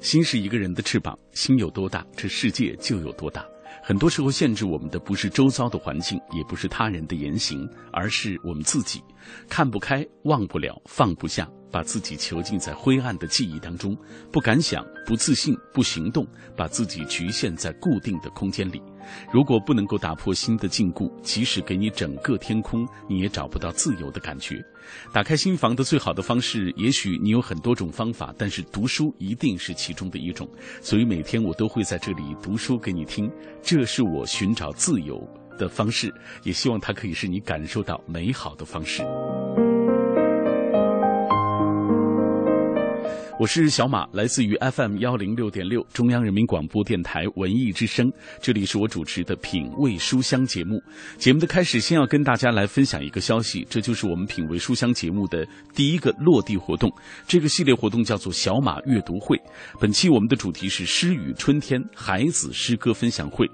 心是一个人的翅膀，心有多大，这世界就有多大。很多时候，限制我们的不是周遭的环境，也不是他人的言行，而是我们自己。看不开，忘不了，放不下，把自己囚禁在灰暗的记忆当中，不敢想，不自信，不行动，把自己局限在固定的空间里。如果不能够打破心的禁锢，即使给你整个天空，你也找不到自由的感觉。打开心房的最好的方式，也许你有很多种方法，但是读书一定是其中的一种。所以每天我都会在这里读书给你听，这是我寻找自由的方式，也希望它可以是你感受到美好的方式。我是小马，来自于 FM 幺零六点六中央人民广播电台文艺之声，这里是我主持的品味书香节目。节目的开始，先要跟大家来分享一个消息，这就是我们品味书香节目的第一个落地活动。这个系列活动叫做小马阅读会，本期我们的主题是诗与春天孩子诗歌分享会。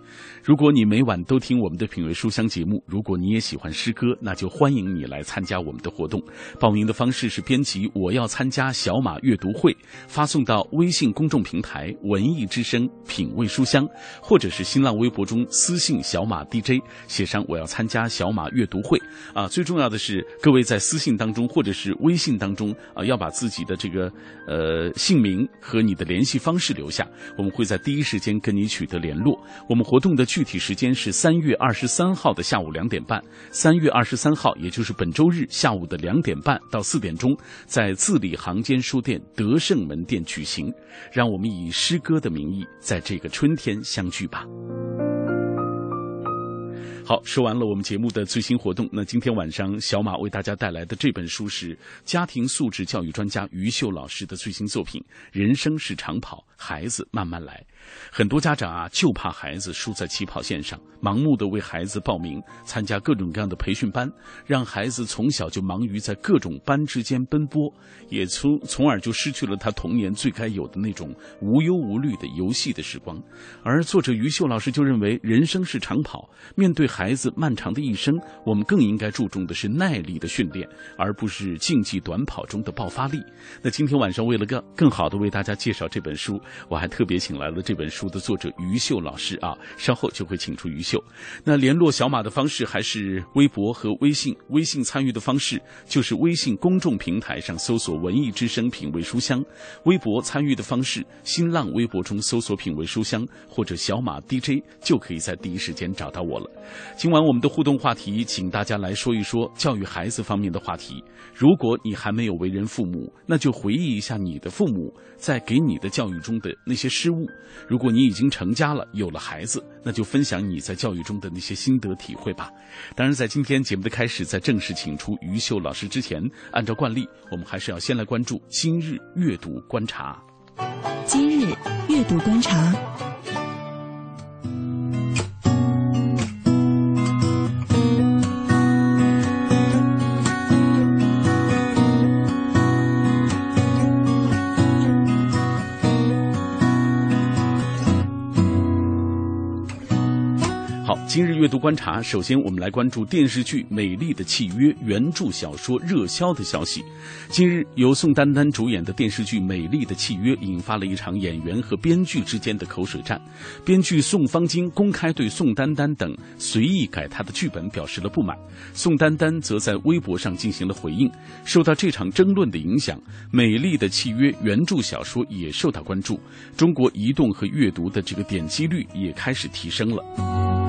如果你每晚都听我们的品味书香节目，如果你也喜欢诗歌，那就欢迎你来参加我们的活动。报名的方式是编辑“我要参加小马阅读会”，发送到微信公众平台“文艺之声品味书香”，或者是新浪微博中私信小马 DJ，写上“我要参加小马阅读会”。啊，最重要的是，各位在私信当中或者是微信当中啊，要把自己的这个呃姓名和你的联系方式留下，我们会在第一时间跟你取得联络。我们活动的。具体时间是三月二十三号的下午两点半。三月二十三号，也就是本周日下午的两点半到四点钟，在字里行间书店德胜门店举行。让我们以诗歌的名义，在这个春天相聚吧。好，说完了我们节目的最新活动。那今天晚上，小马为大家带来的这本书是家庭素质教育专家于秀老师的最新作品《人生是长跑，孩子慢慢来》。很多家长啊，就怕孩子输在起跑线上，盲目的为孩子报名参加各种各样的培训班，让孩子从小就忙于在各种班之间奔波，也从从而就失去了他童年最该有的那种无忧无虑的游戏的时光。而作者于秀老师就认为，人生是长跑，面对孩子漫长的一生，我们更应该注重的是耐力的训练，而不是竞技短跑中的爆发力。那今天晚上，为了更更好的为大家介绍这本书，我还特别请来了这本书的作者于秀老师啊，稍后就会请出于秀。那联络小马的方式还是微博和微信，微信参与的方式就是微信公众平台上搜索“文艺之声品味书香”，微博参与的方式，新浪微博中搜索“品味书香”或者小马 DJ，就可以在第一时间找到我了。今晚我们的互动话题，请大家来说一说教育孩子方面的话题。如果你还没有为人父母，那就回忆一下你的父母在给你的教育中的那些失误。如果果你已经成家了，有了孩子，那就分享你在教育中的那些心得体会吧。当然，在今天节目的开始，在正式请出于秀老师之前，按照惯例，我们还是要先来关注今日阅读观察。今日阅读观察。今日阅读观察，首先我们来关注电视剧《美丽的契约》原著小说热销的消息。近日，由宋丹丹主演的电视剧《美丽的契约》引发了一场演员和编剧之间的口水战。编剧宋方金公开对宋丹丹等随意改他的剧本表示了不满，宋丹丹则在微博上进行了回应。受到这场争论的影响，《美丽的契约》原著小说也受到关注，中国移动和阅读的这个点击率也开始提升了。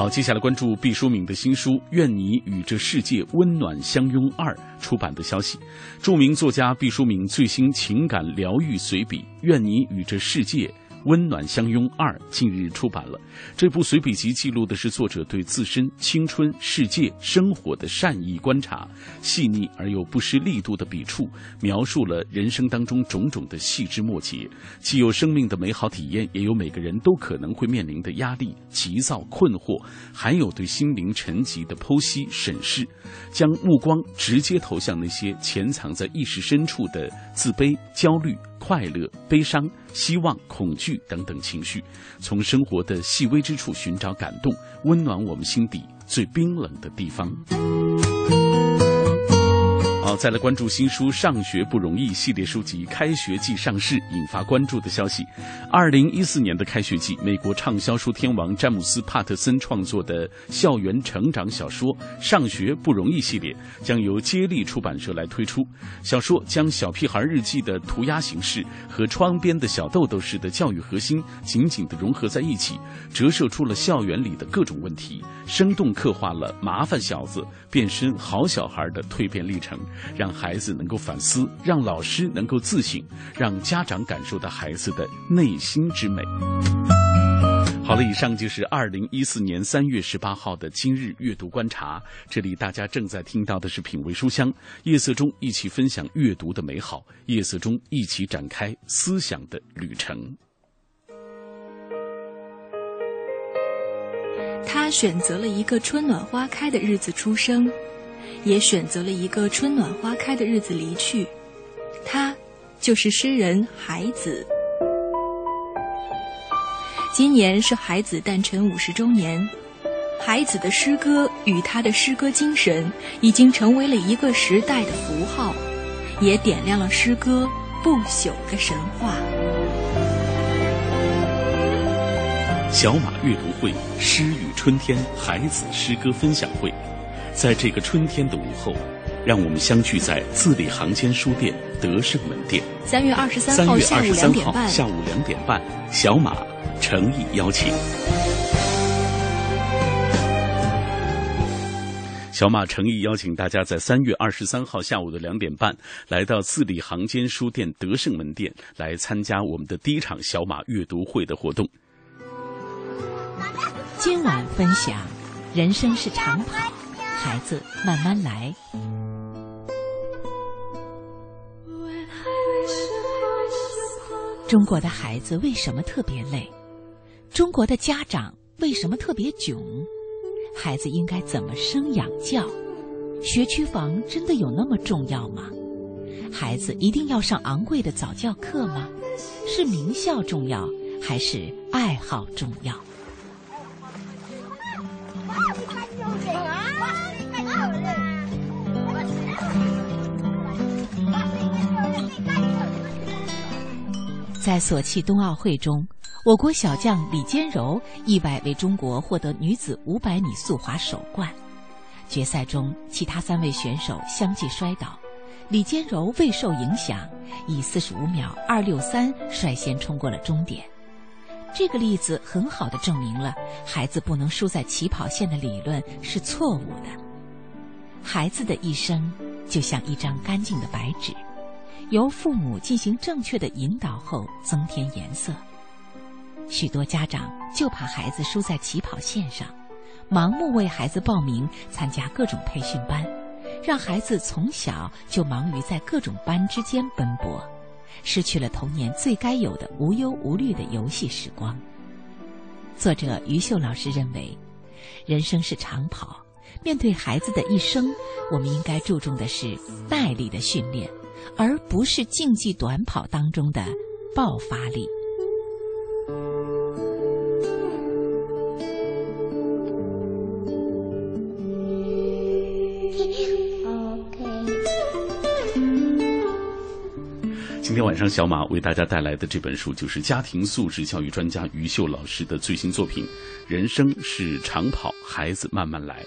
好，接下来关注毕淑敏的新书《愿你与这世界温暖相拥二》出版的消息。著名作家毕淑敏最新情感疗愈随笔《愿你与这世界温暖相拥二》近日出版了。这部随笔集记录的是作者对自身、青春、世界、生活的善意观察，细腻而又不失力度的笔触，描述了人生当中种种的细枝末节，既有生命的美好体验，也有每个人都可能会面临的压力、急躁、困惑，还有对心灵沉寂的剖析审视，将目光直接投向那些潜藏在意识深处的自卑、焦虑。快乐、悲伤、希望、恐惧等等情绪，从生活的细微之处寻找感动，温暖我们心底最冰冷的地方。好，再来关注新书《上学不容易》系列书籍开学季上市，引发关注的消息。二零一四年的开学季，美国畅销书天王詹姆斯·帕特森创作的校园成长小说《上学不容易》系列将由接力出版社来推出。小说将小屁孩日记的涂鸦形式和窗边的小豆豆式的教育核心紧紧地融合在一起，折射出了校园里的各种问题，生动刻画了麻烦小子变身好小孩的蜕变历程。让孩子能够反思，让老师能够自省，让家长感受到孩子的内心之美。好了，以上就是二零一四年三月十八号的今日阅读观察。这里大家正在听到的是品味书香，夜色中一起分享阅读的美好，夜色中一起展开思想的旅程。他选择了一个春暖花开的日子出生。也选择了一个春暖花开的日子离去，他就是诗人海子。今年是海子诞辰五十周年，海子的诗歌与他的诗歌精神已经成为了一个时代的符号，也点亮了诗歌不朽的神话。小马阅读会诗与春天海子诗歌分享会。在这个春天的午后，让我们相聚在字里行间书店德胜门店。三月二十三号下午两点半，下午两点半，小马诚意邀请。小马诚意邀请大家在三月二十三号下午的两点半，来到字里行间书店德胜门店，来参加我们的第一场小马阅读会的活动。今晚分享：人生是长跑。孩子，慢慢来。中国的孩子为什么特别累？中国的家长为什么特别囧？孩子应该怎么生养教？学区房真的有那么重要吗？孩子一定要上昂贵的早教课吗？是名校重要还是爱好重要？在索契冬奥会中，我国小将李坚柔意外为中国获得女子500米速滑首冠。决赛中，其他三位选手相继摔倒，李坚柔未受影响，以45秒263率先冲过了终点。这个例子很好的证明了孩子不能输在起跑线的理论是错误的。孩子的一生就像一张干净的白纸。由父母进行正确的引导后，增添颜色。许多家长就怕孩子输在起跑线上，盲目为孩子报名参加各种培训班，让孩子从小就忙于在各种班之间奔波，失去了童年最该有的无忧无虑的游戏时光。作者于秀老师认为，人生是长跑，面对孩子的一生，我们应该注重的是耐力的训练。而不是竞技短跑当中的爆发力。今天晚上，小马为大家带来的这本书就是家庭素质教育专家于秀老师的最新作品《人生是长跑，孩子慢慢来》。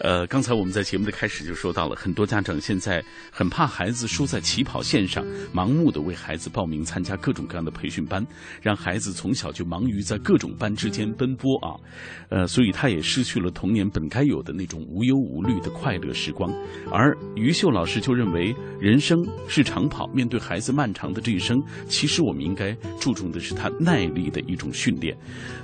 呃，刚才我们在节目的开始就说到了，很多家长现在很怕孩子输在起跑线上，盲目的为孩子报名参加各种各样的培训班，让孩子从小就忙于在各种班之间奔波啊，呃，所以他也失去了童年本该有的那种无忧无虑的快乐时光。而于秀老师就认为，人生是长跑，面对孩子漫长的这一生，其实我们应该注重的是他耐力的一种训练。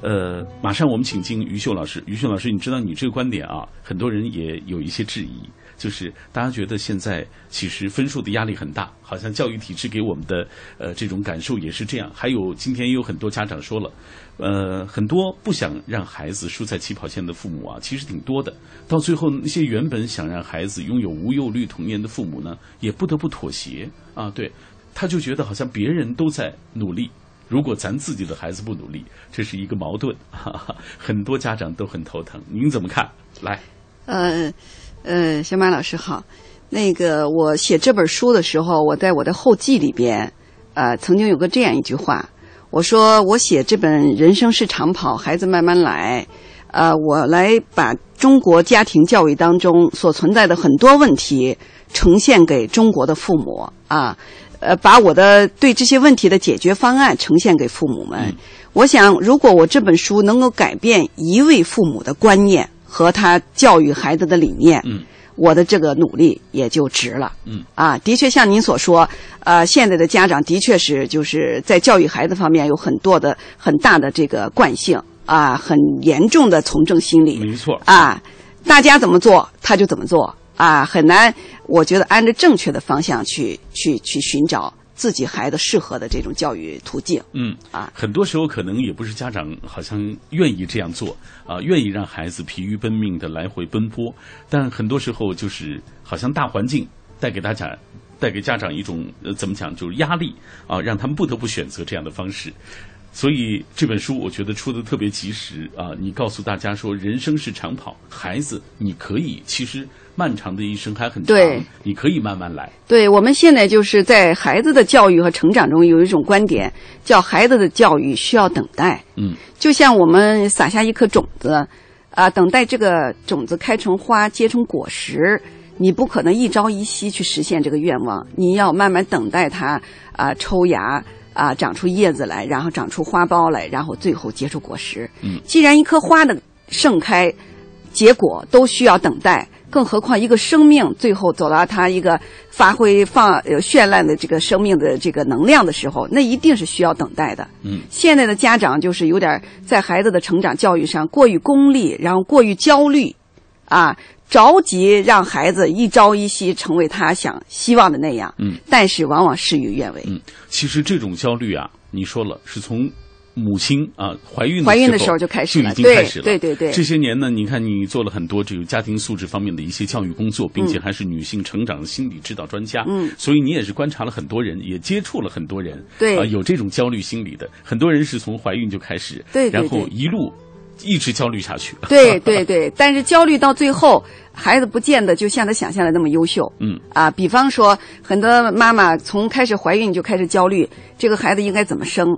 呃，马上我们请进于秀老师，于秀老师，你知道你这个观点啊，很多人。也有一些质疑，就是大家觉得现在其实分数的压力很大，好像教育体制给我们的呃这种感受也是这样。还有今天也有很多家长说了，呃，很多不想让孩子输在起跑线的父母啊，其实挺多的。到最后，那些原本想让孩子拥有无忧虑童年的父母呢，也不得不妥协啊。对，他就觉得好像别人都在努力，如果咱自己的孩子不努力，这是一个矛盾，哈哈很多家长都很头疼。您怎么看？来。呃，呃，小马老师好。那个我写这本书的时候，我在我的后记里边，呃，曾经有个这样一句话，我说我写这本《人生是长跑，孩子慢慢来》，呃，我来把中国家庭教育当中所存在的很多问题呈现给中国的父母啊，呃，把我的对这些问题的解决方案呈现给父母们。我想，如果我这本书能够改变一位父母的观念。和他教育孩子的理念，嗯，我的这个努力也就值了，嗯，啊，的确像您所说，呃，现在的家长的确是就是在教育孩子方面有很多的很大的这个惯性啊，很严重的从政心理，没错，啊，大家怎么做他就怎么做。啊，很难，我觉得按照正确的方向去去去寻找。自己孩子适合的这种教育途径，嗯啊，很多时候可能也不是家长好像愿意这样做啊，愿意让孩子疲于奔命的来回奔波，但很多时候就是好像大环境带给大家带给家长一种呃怎么讲就是压力啊，让他们不得不选择这样的方式。所以这本书我觉得出的特别及时啊！你告诉大家说，人生是长跑，孩子你可以，其实漫长的一生还很长，你可以慢慢来。对，我们现在就是在孩子的教育和成长中有一种观点，叫孩子的教育需要等待。嗯，就像我们撒下一颗种子，啊，等待这个种子开成花结成果实，你不可能一朝一夕去实现这个愿望，你要慢慢等待它啊抽芽。啊，长出叶子来，然后长出花苞来，然后最后结出果实。嗯，既然一棵花的盛开、结果都需要等待，更何况一个生命最后走到他一个发挥放呃绚烂的这个生命的这个能量的时候，那一定是需要等待的。嗯，现在的家长就是有点在孩子的成长教育上过于功利，然后过于焦虑，啊。着急让孩子一朝一夕成为他想希望的那样，嗯，但是往往事与愿违。嗯，其实这种焦虑啊，你说了是从母亲啊怀孕怀孕的时候就开始了，就已经开始了。对对对。这些年呢，你看你做了很多这个家庭素质方面的一些教育工作，并且还是女性成长心理指导专家。嗯。所以你也是观察了很多人，也接触了很多人。对。啊，有这种焦虑心理的很多人是从怀孕就开始，对，然后一路。一直焦虑下去。对对对，但是焦虑到最后，孩子不见得就像他想象的那么优秀。嗯啊，比方说，很多妈妈从开始怀孕就开始焦虑，这个孩子应该怎么生，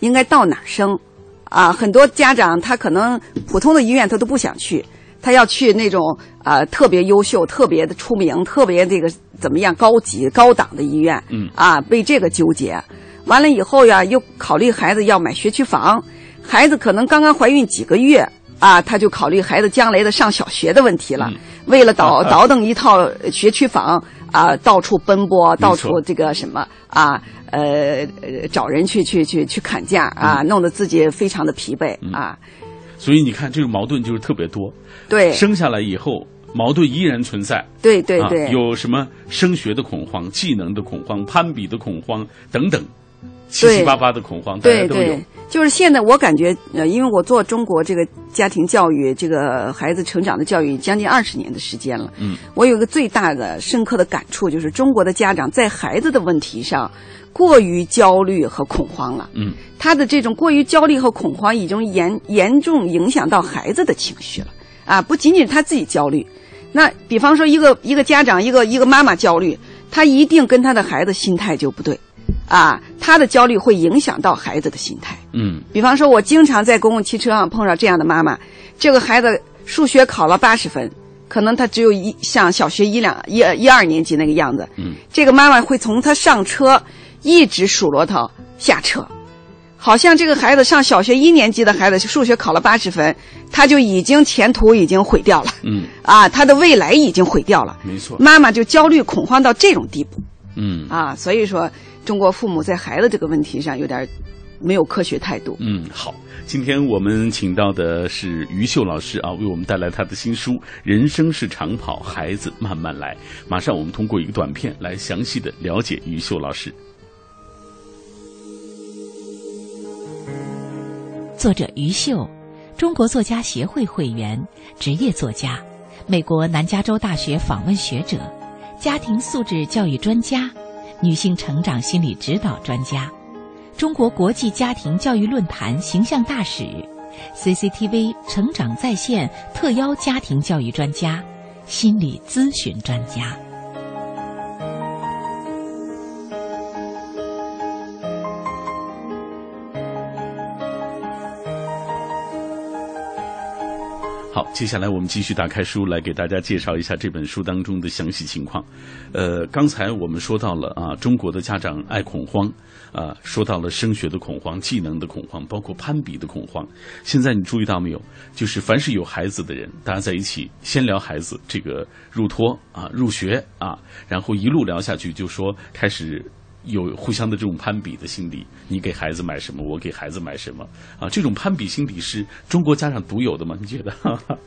应该到哪儿生？啊，很多家长他可能普通的医院他都不想去，他要去那种啊特别优秀、特别的出名、特别这个怎么样高级高档的医院。嗯啊，为这个纠结，完了以后呀，又考虑孩子要买学区房。孩子可能刚刚怀孕几个月啊，他就考虑孩子将来的上小学的问题了。为了倒倒腾一套学区房啊，到处奔波，到处这个什么啊，呃，找人去去去去砍价啊，弄得自己非常的疲惫啊。所以你看，这个矛盾就是特别多。对，生下来以后，矛盾依然存在。对对对，有什么升学的恐慌、技能的恐慌、攀比的恐慌等等，七七八八的恐慌，大家都有。就是现在，我感觉，呃，因为我做中国这个家庭教育、这个孩子成长的教育将近二十年的时间了，嗯，我有一个最大的、深刻的感触，就是中国的家长在孩子的问题上过于焦虑和恐慌了，嗯，他的这种过于焦虑和恐慌已经严严重影响到孩子的情绪了，啊，不仅仅是他自己焦虑，那比方说一个一个家长，一个一个妈妈焦虑，他一定跟他的孩子心态就不对。啊，他的焦虑会影响到孩子的心态。嗯，比方说，我经常在公共汽车上碰到这样的妈妈，这个孩子数学考了八十分，可能他只有一像小学一两一一二年级那个样子。嗯，这个妈妈会从他上车一直数落他下车，好像这个孩子上小学一年级的孩子数学考了八十分，他就已经前途已经毁掉了。嗯，啊，他的未来已经毁掉了。没错。妈妈就焦虑恐慌到这种地步。嗯，啊，所以说中国父母在孩子这个问题上有点没有科学态度。嗯，好。今天我们请到的是于秀老师啊，为我们带来他的新书《人生是长跑，孩子慢慢来》。马上我们通过一个短片来详细的了解于秀老师。作者于秀，中国作家协会会员，职业作家，美国南加州大学访问学者，家庭素质教育专家，女性成长心理指导专家。中国国际家庭教育论坛形象大使，CCTV 成长在线特邀家庭教育专家、心理咨询专家。好，接下来我们继续打开书来给大家介绍一下这本书当中的详细情况。呃，刚才我们说到了啊，中国的家长爱恐慌，啊，说到了升学的恐慌、技能的恐慌，包括攀比的恐慌。现在你注意到没有？就是凡是有孩子的人，大家在一起先聊孩子这个入托啊、入学啊，然后一路聊下去，就说开始。有互相的这种攀比的心理，你给孩子买什么，我给孩子买什么啊？这种攀比心理是中国家长独有的吗？你觉得？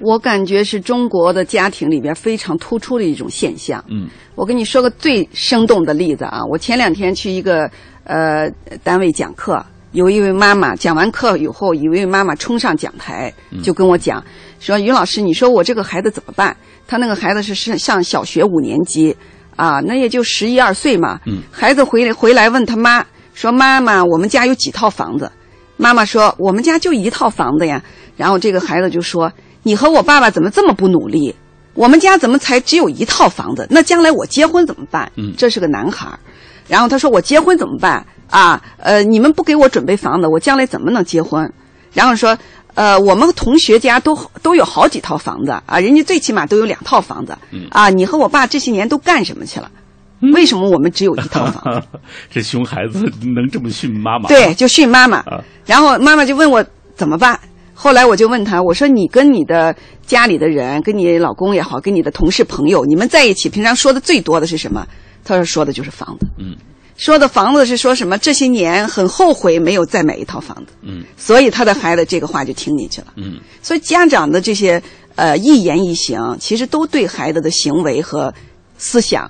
我感觉是中国的家庭里边非常突出的一种现象。嗯，我跟你说个最生动的例子啊！我前两天去一个呃单位讲课，有一位妈妈讲完课以后，一位妈妈冲上讲台就跟我讲说：“于老师，你说我这个孩子怎么办？他那个孩子是上上小学五年级。”啊，那也就十一二岁嘛。嗯，孩子回来回来问他妈说：“妈妈，我们家有几套房子？”妈妈说：“我们家就一套房子呀。”然后这个孩子就说：“你和我爸爸怎么这么不努力？我们家怎么才只有一套房子？那将来我结婚怎么办？”嗯，这是个男孩。然后他说：“我结婚怎么办？啊，呃，你们不给我准备房子，我将来怎么能结婚？”然后说。呃，我们同学家都都有好几套房子啊，人家最起码都有两套房子。嗯啊，你和我爸这些年都干什么去了？为什么我们只有一套房子？这熊孩子能这么训妈妈？对，就训妈妈。啊然后妈妈就问我怎么办。后来我就问他，我说你跟你的家里的人，跟你老公也好，跟你的同事朋友，你们在一起，平常说的最多的是什么？他说说的就是房子。嗯说的房子是说什么？这些年很后悔没有再买一套房子。嗯所以他的孩子这个话就听进去了。嗯所以家长的这些呃一言一行，其实都对孩子的行为和思想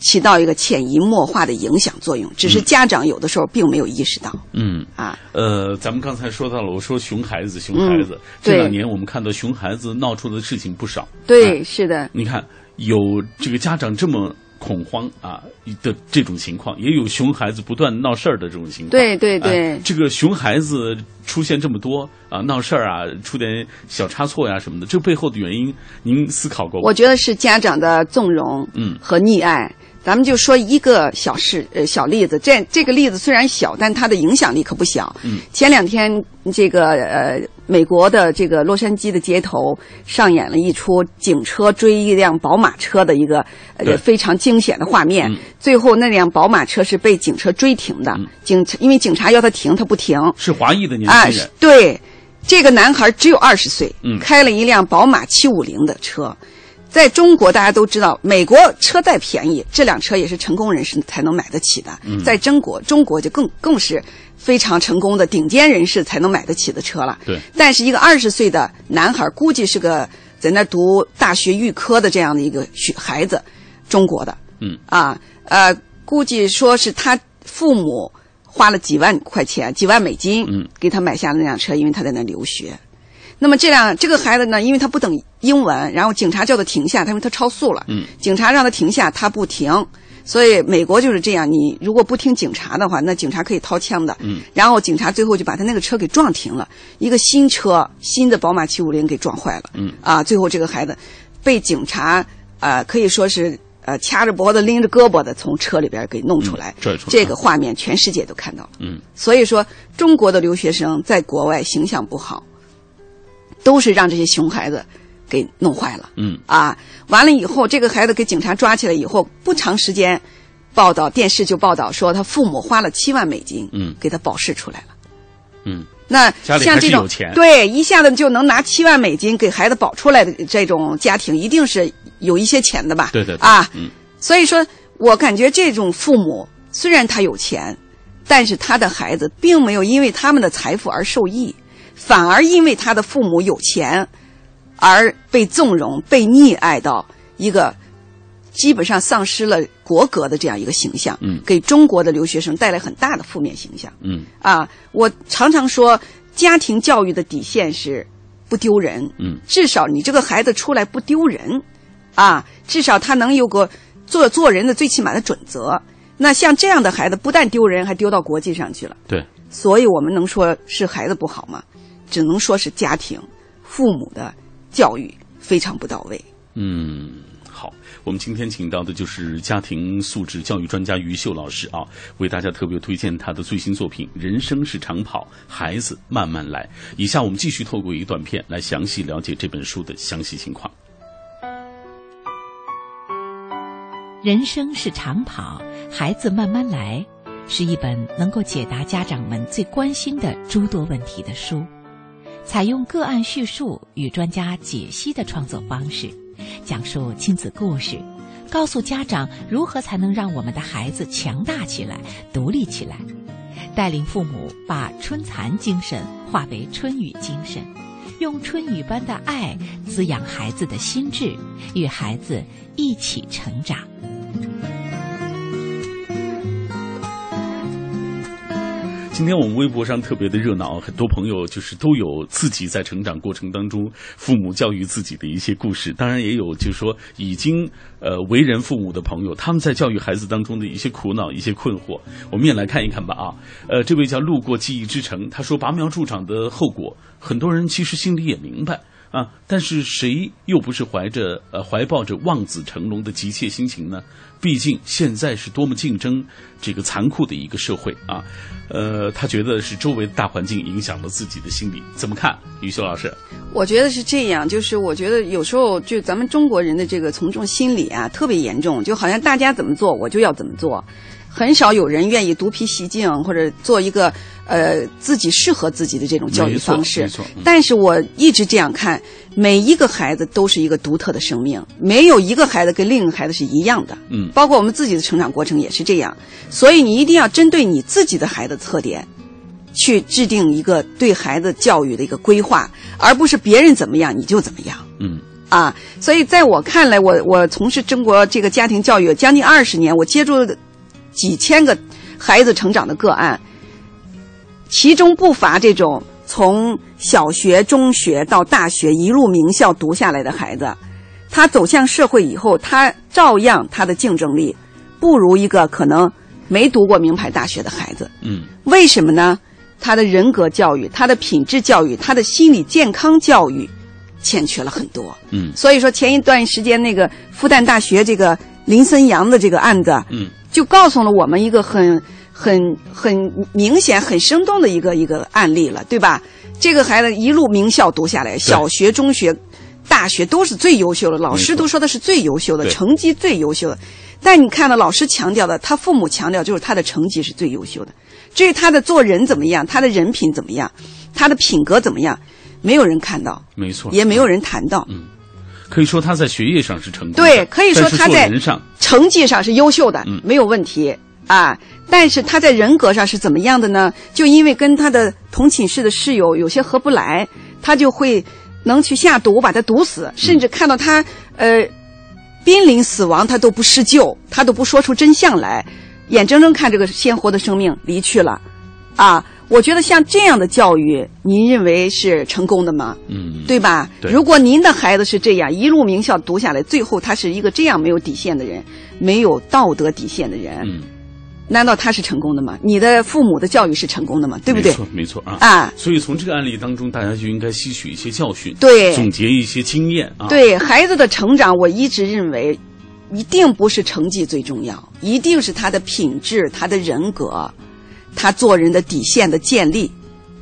起到一个潜移默化的影响作用，只是家长有的时候并没有意识到嗯。啊。呃，咱们刚才说到了，我说熊孩子，熊孩子。嗯这两年我们看到熊孩子闹出的事情不少。对，啊是的，你看有这个家长这么恐慌啊的这种情况，也有熊孩子不断闹事儿的这种情况。对对对哎这个熊孩子出现这么多啊闹事儿啊，出点小差错呀、什么的，这背后的原因，您思考过吗？我觉得是家长的纵容嗯和溺爱。咱们就说一个小事，呃，小例子。这这个例子虽然小，但它的影响力可不小。嗯，前两天这个呃，美国的这个洛杉矶的街头上演了一出警车追一辆宝马车的一个呃非常惊险的画面。嗯最后那辆宝马车是被警车追停的，嗯警因为警察要他停，他不停。是华裔的年啊，轻人是，对，这个男孩只有二十岁，嗯开了一辆宝马七五零的车。在中国，大家都知道，美国车再便宜，这辆车也是成功人士才能买得起的。嗯在中国，中国就更更是非常成功的顶尖人士才能买得起的车了。对但是一个二十岁的男孩，估计是个在那读大学预科的这样的一个学孩子，中国的。嗯啊，呃，估计说是他父母花了几万块钱、几万美金，嗯，给他买下了那辆车，因为他在那留学。那么这辆这个孩子呢，因为他不懂英文，然后警察叫他停下，他因为他超速了，嗯，警察让他停下，他不停。所以美国就是这样，你如果不听警察的话，那警察可以掏枪的。嗯，然后警察最后就把他那个车给撞停了，一个新车，新的宝马七五零给撞坏了。嗯，啊，最后这个孩子被警察呃可以说是呃掐着脖子拎着胳膊的从车里边给弄出来，出来这个画面全世界都看到了。嗯所以说，中国的留学生在国外形象不好，都是让这些熊孩子给弄坏了。嗯。啊，完了以后，这个孩子给警察抓起来以后，不长时间，报道电视就报道说他父母花了七万美金，嗯。给他保释出来了。嗯。那像这种对一下子就能拿七万美金给孩子保出来的这种家庭，一定是有一些钱的吧？对对对。啊，嗯。所以说我感觉这种父母虽然他有钱，但是他的孩子并没有因为他们的财富而受益，反而因为他的父母有钱而被纵容、被溺爱到一个基本上丧失了国格的这样一个形象，嗯给中国的留学生带来很大的负面形象。嗯啊，我常常说，家庭教育的底线是不丢人。嗯，至少你这个孩子出来不丢人，啊，至少他能有个做做人的最起码的准则。那像这样的孩子，不但丢人，还丢到国际上去了。对，所以我们能说是孩子不好吗？只能说是家庭、父母的教育非常不到位。嗯，好，我们今天请到的就是家庭素质教育专家于秀老师啊，为大家特别推荐他的最新作品《人生是长跑，孩子慢慢来》。以下我们继续透过一段片来详细了解这本书的详细情况。人生是长跑，孩子慢慢来，是一本能够解答家长们最关心的诸多问题的书。采用个案叙述与专家解析的创作方式，讲述亲子故事，告诉家长如何才能让我们的孩子强大起来、独立起来，带领父母把春蚕精神化为春雨精神，用春雨般的爱滋养孩子的心智，与孩子一起成长。今天我们微博上特别的热闹，很多朋友就是都有自己在成长过程当中父母教育自己的一些故事，当然也有就是说已经呃为人父母的朋友，他们在教育孩子当中的一些苦恼、一些困惑，我们也来看一看吧啊。呃，这位叫路过记忆之城，他说拔苗助长的后果，很多人其实心里也明白。啊！但是谁又不是怀着呃怀抱着望子成龙的急切心情呢？毕竟现在是多么竞争这个残酷的一个社会啊！呃，他觉得是周围的大环境影响了自己的心理，怎么看？于修老师，我觉得是这样，就是我觉得有时候就咱们中国人的这个从众心理啊，特别严重，就好像大家怎么做我就要怎么做，很少有人愿意独辟蹊径或者做一个呃自己适合自己的这种教育方式没错没错嗯。但是我一直这样看，每一个孩子都是一个独特的生命，没有一个孩子跟另一个孩子是一样的。嗯包括我们自己的成长过程也是这样，所以你一定要针对你自己的孩子特点。去制定一个对孩子教育的一个规划，而不是别人怎么样你就怎么样。嗯啊，所以在我看来，我我从事中国这个家庭教育将近二十年，我接触了几千个孩子成长的个案，其中不乏这种从小学、中学到大学一路名校读下来的孩子，他走向社会以后，他照样他的竞争力不如一个可能没读过名牌大学的孩子。嗯为什么呢？他的人格教育、他的品质教育、他的心理健康教育欠缺了很多。嗯所以说，前一段时间那个复旦大学这个林森阳的这个案子，嗯就告诉了我们一个很、很、很明显、很生动的一个一个案例了，对吧？这个孩子一路名校读下来，小学、中学、大学都是最优秀的，老师都说的是最优秀的，成绩最优秀的。但你看到老师强调的，他父母强调就是他的成绩是最优秀的。至于他的做人怎么样，他的人品怎么样，他的品格怎么样，没有人看到，没错，也没有人谈到。可以说他在学业上是成功的，对，可以说他在成绩上是优秀的，嗯没有问题啊。但是他在人格上是怎么样的呢？就因为跟他的同寝室的室友有些合不来，他就会能去下毒把他毒死，甚至看到他呃濒临死亡，他都不施救，他都不说出真相来，眼睁睁看这个鲜活的生命离去了，啊。我觉得像这样的教育，您认为是成功的吗？嗯，对吧？对如果您的孩子是这样一路名校读下来，最后他是一个这样没有底线的人，没有道德底线的人，嗯，难道他是成功的吗？你的父母的教育是成功的吗？对不对没？错，没错啊。啊，所以从这个案例当中，大家就应该吸取一些教训，对总结一些经验啊。，对孩子的成长，我一直认为，一定不是成绩最重要，一定是他的品质、他的人格，他做人的底线的建立。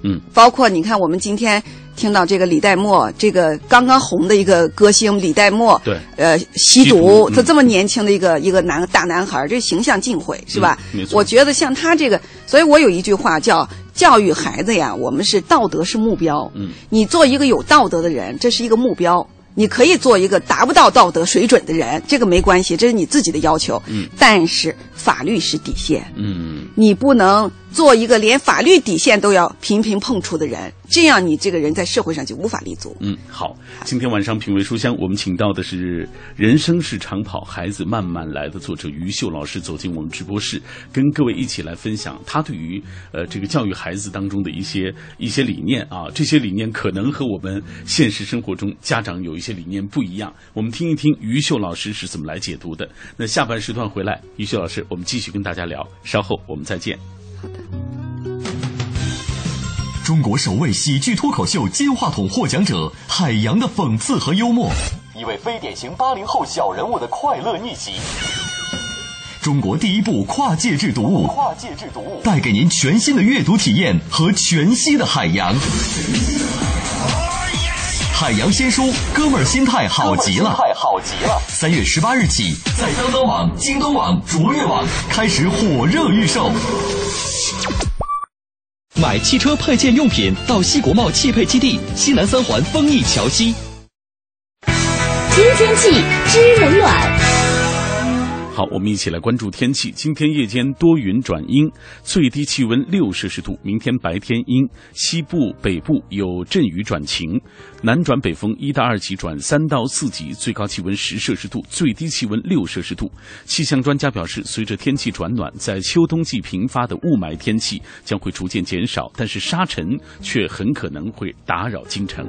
嗯，包括你看，我们今天听到这个李代沫，这个刚刚红的一个歌星李代沫，对，呃，吸吸毒他这么年轻的一个一个男大男孩儿，这形象尽毁是吧？嗯没错我觉得像他这个，所以我有一句话叫教育孩子呀，我们是道德是目标，嗯，你做一个有道德的人，这是一个目标。你可以做一个达不到道德水准的人，这个没关系，这是你自己的要求。嗯，但是法律是底线，嗯，你不能做一个连法律底线都要频频碰触的人，这样你这个人在社会上就无法立足。嗯，好，今天晚上品味书香，我们请到的是《人生是长跑，孩子慢慢来》的作者于秀老师走进我们直播室，跟各位一起来分享他对于呃这个教育孩子当中的一些一些理念啊，这些理念可能和我们现实生活中家长有一些理念不一样。我们听一听于秀老师是怎么来解读的。那下半时段回来，于秀老师，我们继续跟大家聊，稍后我们再见。中国首位喜剧脱口秀金话筒获奖者海洋的讽刺和幽默，一位非典型八零后小人物的快乐逆袭，中国第一部跨界制读物，跨界制读物。带给您全新的阅读体验和全息的海洋。海洋新书，哥们儿心态好极了。太好极了！三月十八日起，在当当网、京东网、卓越网开始火热预售。买汽车配件用品到西国贸汽配基地西南三环丰益桥西。知天气知冷暖。好，我们一起来关注天气。今天夜间多云转阴，最低气温六摄氏度。明天白天阴，西部、北部有阵雨转晴，南转北风一到二级转三到四级，最高气温十摄氏度，最低气温六摄氏度。气象专家表示，随着天气转暖，在秋冬季频发的雾霾天气将会逐渐减少，但是沙尘却很可能会打扰京城。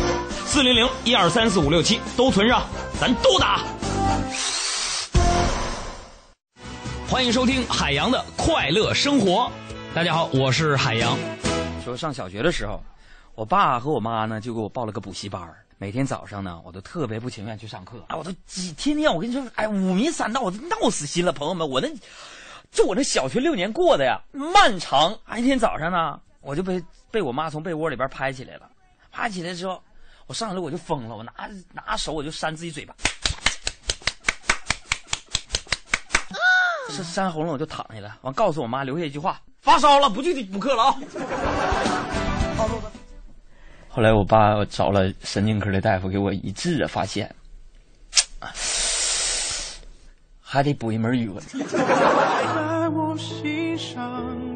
四零零一二三四五六七都存上，咱都打。欢迎收听海洋的快乐生活。大家好，我是海洋。说上小学的时候，我爸和我妈呢就给我报了个补习班每天早上呢，我都特别不情愿去上课啊，我都几天天，我跟你说，哎，五迷三道，我都闹死心了，朋友们，我那就我那小学六年过的呀，漫长。啊一天早上呢，我就被被我妈从被窝里边拍起来了，拍起来之后，我上来我就疯了，我拿拿手我就扇自己嘴巴，扇扇红了我就躺下了，完告诉我妈留下一句话：发烧了，不去补课了啊。后来我爸找了神经科的大夫给我一治啊，发现还得补一门语文。在我心上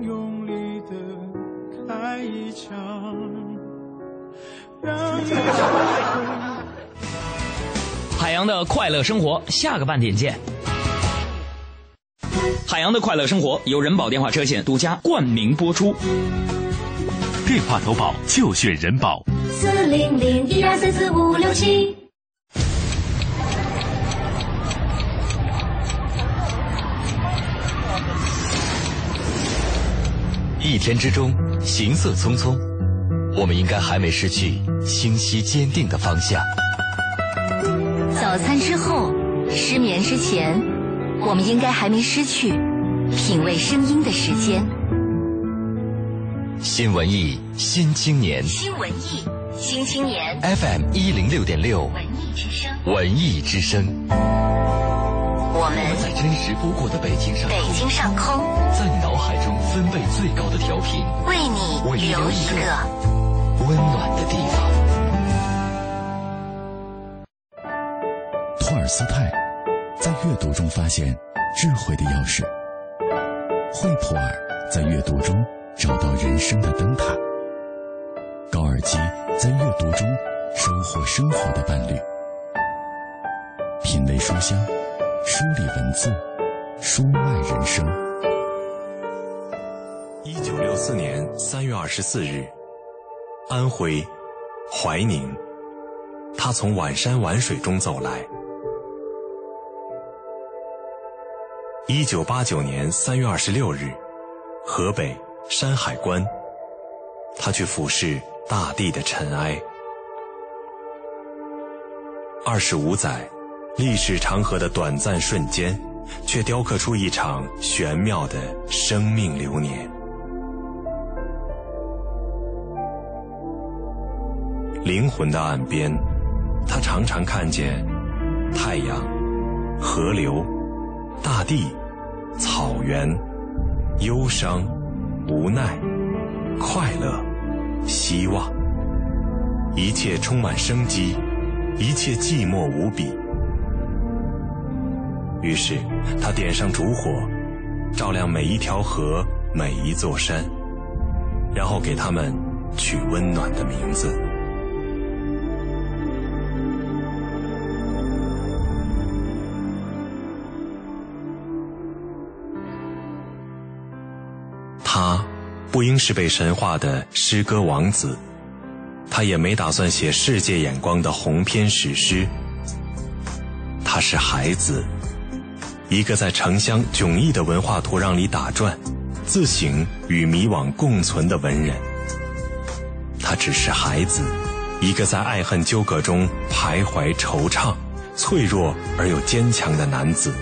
用力的开一枪，海洋的快乐生活，下个半点见。海洋的快乐生活由人保电话车险独家冠名播出。电话投保就选人保。四零零一二三四五六七。一天之中，行色匆匆，我们应该还没失去清晰坚定的方向。早餐之后，失眠之前，我们应该还没失去品味声音的时间。新文艺新青年。新文艺新青年。FM 一零六点六。文艺之声，文艺之声，我们在真实不过的北京上北空，京上空。在你脑海中分贝最高的调频，为你留一个温暖的地方。托尔斯泰在阅读中发现智慧的钥匙，惠普尔在阅读中找到人生的灯塔，高尔基在阅读中收获生活的伴侣。品味书香，梳理文字，书卖人生。一九六四年三月二十四日，安徽、怀宁，他从晚山晚水中走来。一九八九年三月二十六日，河北山海关，他去俯视大地的尘埃。二十五载，历史长河的短暂瞬间，却雕刻出一场玄妙的生命流年。灵魂的岸边，他常常看见太阳、河流、大地、草原、忧伤、无奈、快乐、希望，一切充满生机，一切寂寞无比。于是，他点上烛火，照亮每一条河、每一座山，然后给他们取温暖的名字。不应是被神化的诗歌王子，他也没打算写世界眼光的鸿篇史诗。他是孩子，一个在城乡迥异的文化土壤里打转，自省与迷惘共存的文人。他只是孩子，一个在爱恨纠葛中徘徊惆怅、脆弱而又坚强的男子。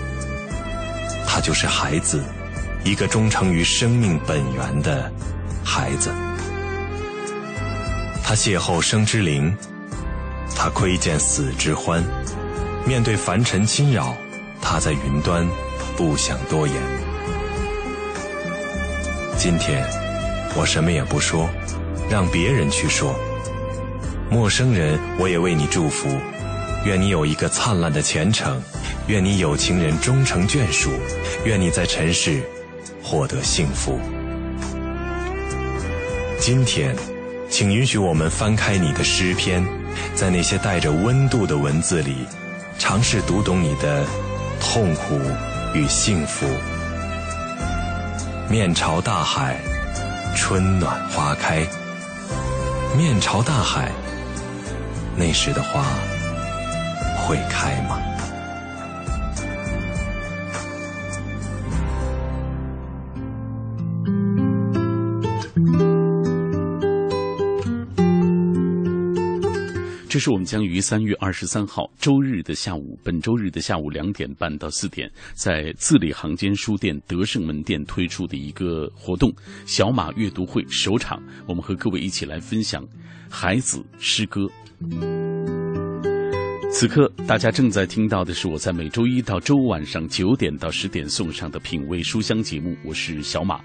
他就是孩子。一个忠诚于生命本源的孩子，他邂逅生之灵，他窥见死之欢。面对凡尘侵扰，他在云端不想多言。今天我什么也不说，让别人去说。陌生人，我也为你祝福，愿你有一个灿烂的前程，愿你有情人终成眷属，愿你在尘世。获得幸福。今天，请允许我们翻开你的诗篇，在那些带着温度的文字里，尝试读懂你的痛苦与幸福。面朝大海，春暖花开。面朝大海，那时的花会开吗？这是我们将于三月二十三号周日的下午，本周日的下午两点半到四点，在字里行间书店德胜门店推出的一个活动——小马阅读会首场。我们和各位一起来分享孩子诗歌。此刻，大家正在听到的是我在每周一到周五晚上九点到十点送上的品味书香节目。我是小马。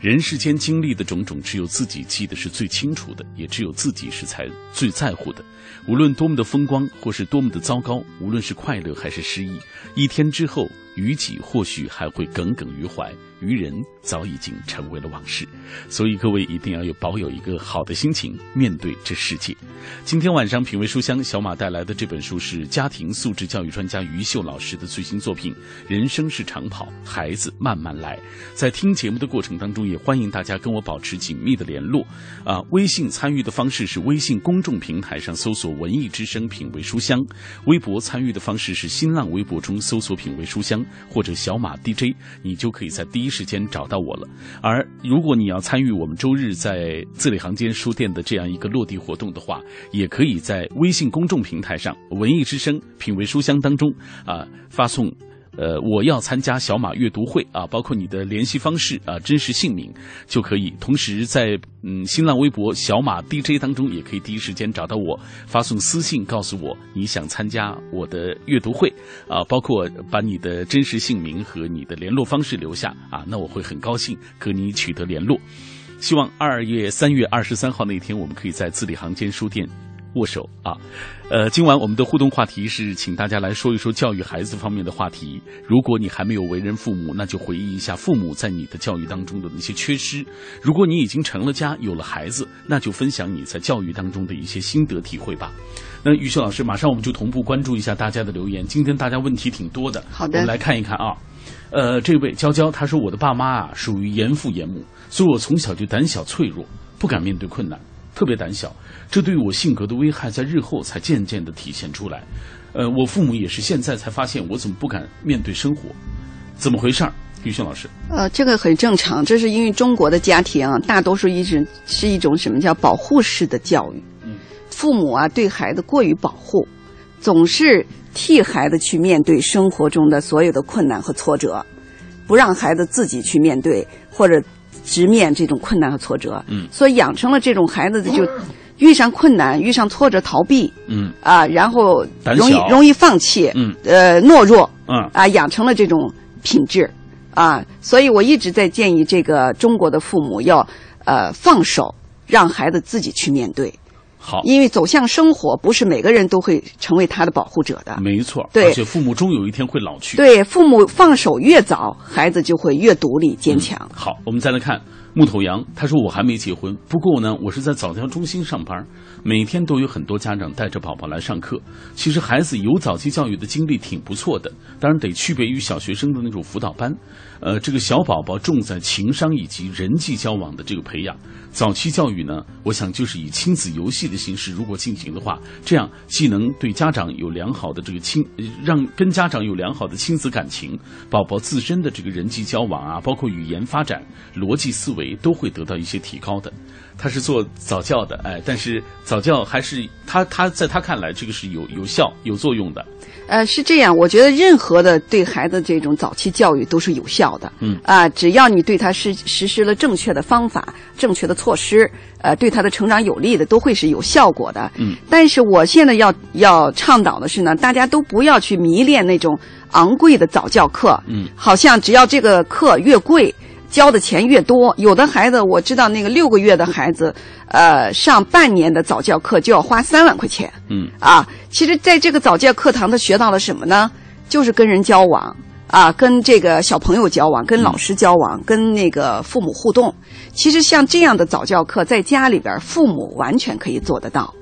人世间经历的种种，只有自己记得是最清楚的，也只有自己是才最在乎的。无论多么的风光，或是多么的糟糕，无论是快乐还是失意，一天之后，于己或许还会耿耿于怀。于人早已经成为了往事，所以各位一定要有保有一个好的心情面对这世界。今天晚上品味书香，小马带来的这本书是家庭素质教育专家于秀老师的最新作品《人生是长跑，孩子慢慢来》。在听节目的过程当中，也欢迎大家跟我保持紧密的联络。啊，微信参与的方式是微信公众平台上搜索“文艺之声品味书香”，微博参与的方式是新浪微博中搜索“品味书香”或者“小马 DJ”，你就可以在第一。时间找到到我了，而如果你要参与我们周日在字里行间书店的这样一个落地活动的话，也可以在微信公众平台上“文艺之声品味书香”当中啊发送。呃，我要参加小马阅读会啊，包括你的联系方式啊、真实姓名就可以。同时，在嗯新浪微博小马 DJ 当中，也可以第一时间找到我，发送私信告诉我你想参加我的阅读会啊，包括把你的真实姓名和你的联络方式留下啊，那我会很高兴和你取得联络。希望二月三月二十三号那天，我们可以在字里行间书店。握手啊，呃，今晚我们的互动话题是，请大家来说一说教育孩子方面的话题。如果你还没有为人父母，那就回忆一下父母在你的教育当中的那些缺失；如果你已经成了家，有了孩子，那就分享你在教育当中的一些心得体会吧。那于秀老师，马上我们就同步关注一下大家的留言。今天大家问题挺多的，好的，我们来看一看啊。呃，这位娇娇她说，我的爸妈啊属于严父严母，所以我从小就胆小脆弱，不敢面对困难。特别胆小，这对于我性格的危害在日后才渐渐的体现出来。呃，我父母也是现在才发现我怎么不敢面对生活，怎么回事儿？于迅老师，呃，这个很正常，这是因为中国的家庭大多数一直是一种什么叫保护式的教育，嗯，父母啊对孩子过于保护，总是替孩子去面对生活中的所有的困难和挫折，不让孩子自己去面对或者直面这种困难和挫折，嗯，所以养成了这种孩子的就遇上困难、遇上挫折逃避，嗯。啊，然后容易容易放弃，嗯。呃，懦弱，嗯。啊，养成了这种品质啊，所以我一直在建议这个中国的父母要呃放手，让孩子自己去面对，好，因为走向生活不是每个人都会成为他的保护者的。没错，对而且父母终有一天会老去。对，父母放手越早，孩子就会越独立坚强。好，我们再来看木头羊，他说我还没结婚，不过呢，我是在早教中心上班，每天都有很多家长带着宝宝来上课。其实孩子有早期教育的经历挺不错的，当然得区别于小学生的那种辅导班。呃，这个小宝宝重在情商以及人际交往的这个培养。早期教育呢，我想就是以亲子游戏的形式，如果进行的话，这样既能对家长有良好的这个亲，让跟家长有良好的亲子感情，宝宝自身的这个人际交往啊，包括语言发展、逻辑思维都会得到一些提高的。他是做早教的，哎，但是早教还是他他在他看来，这个是有有效有作用的。呃，是这样，我觉得任何的对孩子这种早期教育都是有效的。嗯啊、只要你对他实实施了正确的方法、正确的措施，呃，对他的成长有利的，都会是有效果的。嗯，但是我现在要要倡导的是呢，大家都不要去迷恋那种昂贵的早教课。嗯好像只要这个课越贵，交的钱越多。有的孩子我知道，那个六个月的孩子，呃，上半年的早教课就要花三万块钱。嗯啊，其实在这个早教课堂，他学到了什么呢？就是跟人交往啊，跟这个小朋友交往，跟老师交往，跟那个父母互动。其实像这样的早教课，在家里边，父母完全可以做得到。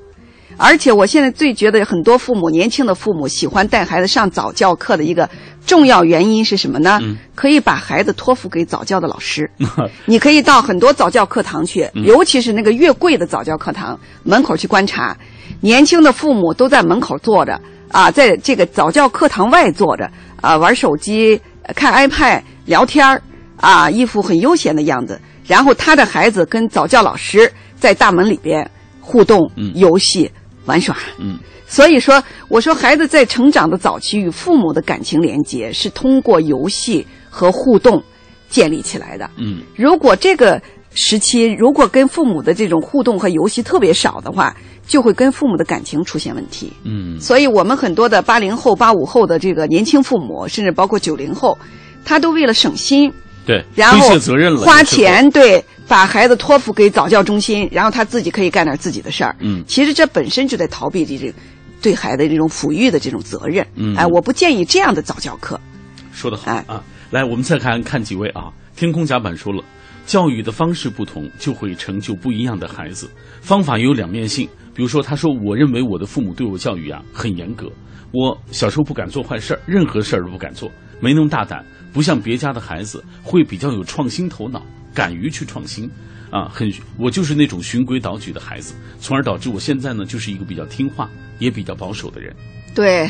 而且我现在最觉得很多父母，年轻的父母喜欢带孩子上早教课的一个重要原因是什么呢？嗯可以把孩子托付给早教的老师。你可以到很多早教课堂去，嗯尤其是那个越贵的早教课堂门口去观察，年轻的父母都在门口坐着啊，在这个早教课堂外坐着啊，玩手机、看 iPad、聊天儿啊，一副很悠闲的样子。然后他的孩子跟早教老师在大门里边互动、嗯游戏、玩耍。嗯所以说，我说孩子在成长的早期与父母的感情连接是通过游戏和互动建立起来的。嗯如果这个时期如果跟父母的这种互动和游戏特别少的话，就会跟父母的感情出现问题。嗯所以我们很多的八零后、八五后的这个年轻父母，甚至包括九零后，他都为了省心，对，然后花钱对，把孩子托付给早教中心，然后他自己可以干点自己的事儿。嗯其实这本身就在逃避这这对孩子这种抚育的这种责任。嗯哎，我不建议这样的早教课。说得好哎啊！来，我们再看看几位啊。天空甲板说了，教育的方式不同，就会成就不一样的孩子。方法也有两面性。比如说，他说：“我认为我的父母对我教育啊很严格，我小时候不敢做坏事儿，任何事儿都不敢做，没那么大胆，不像别家的孩子会比较有创新头脑，敢于去创新。”啊，很，我就是那种循规蹈矩的孩子，从而导致我现在呢，就是一个比较听话，也比较保守的人。对，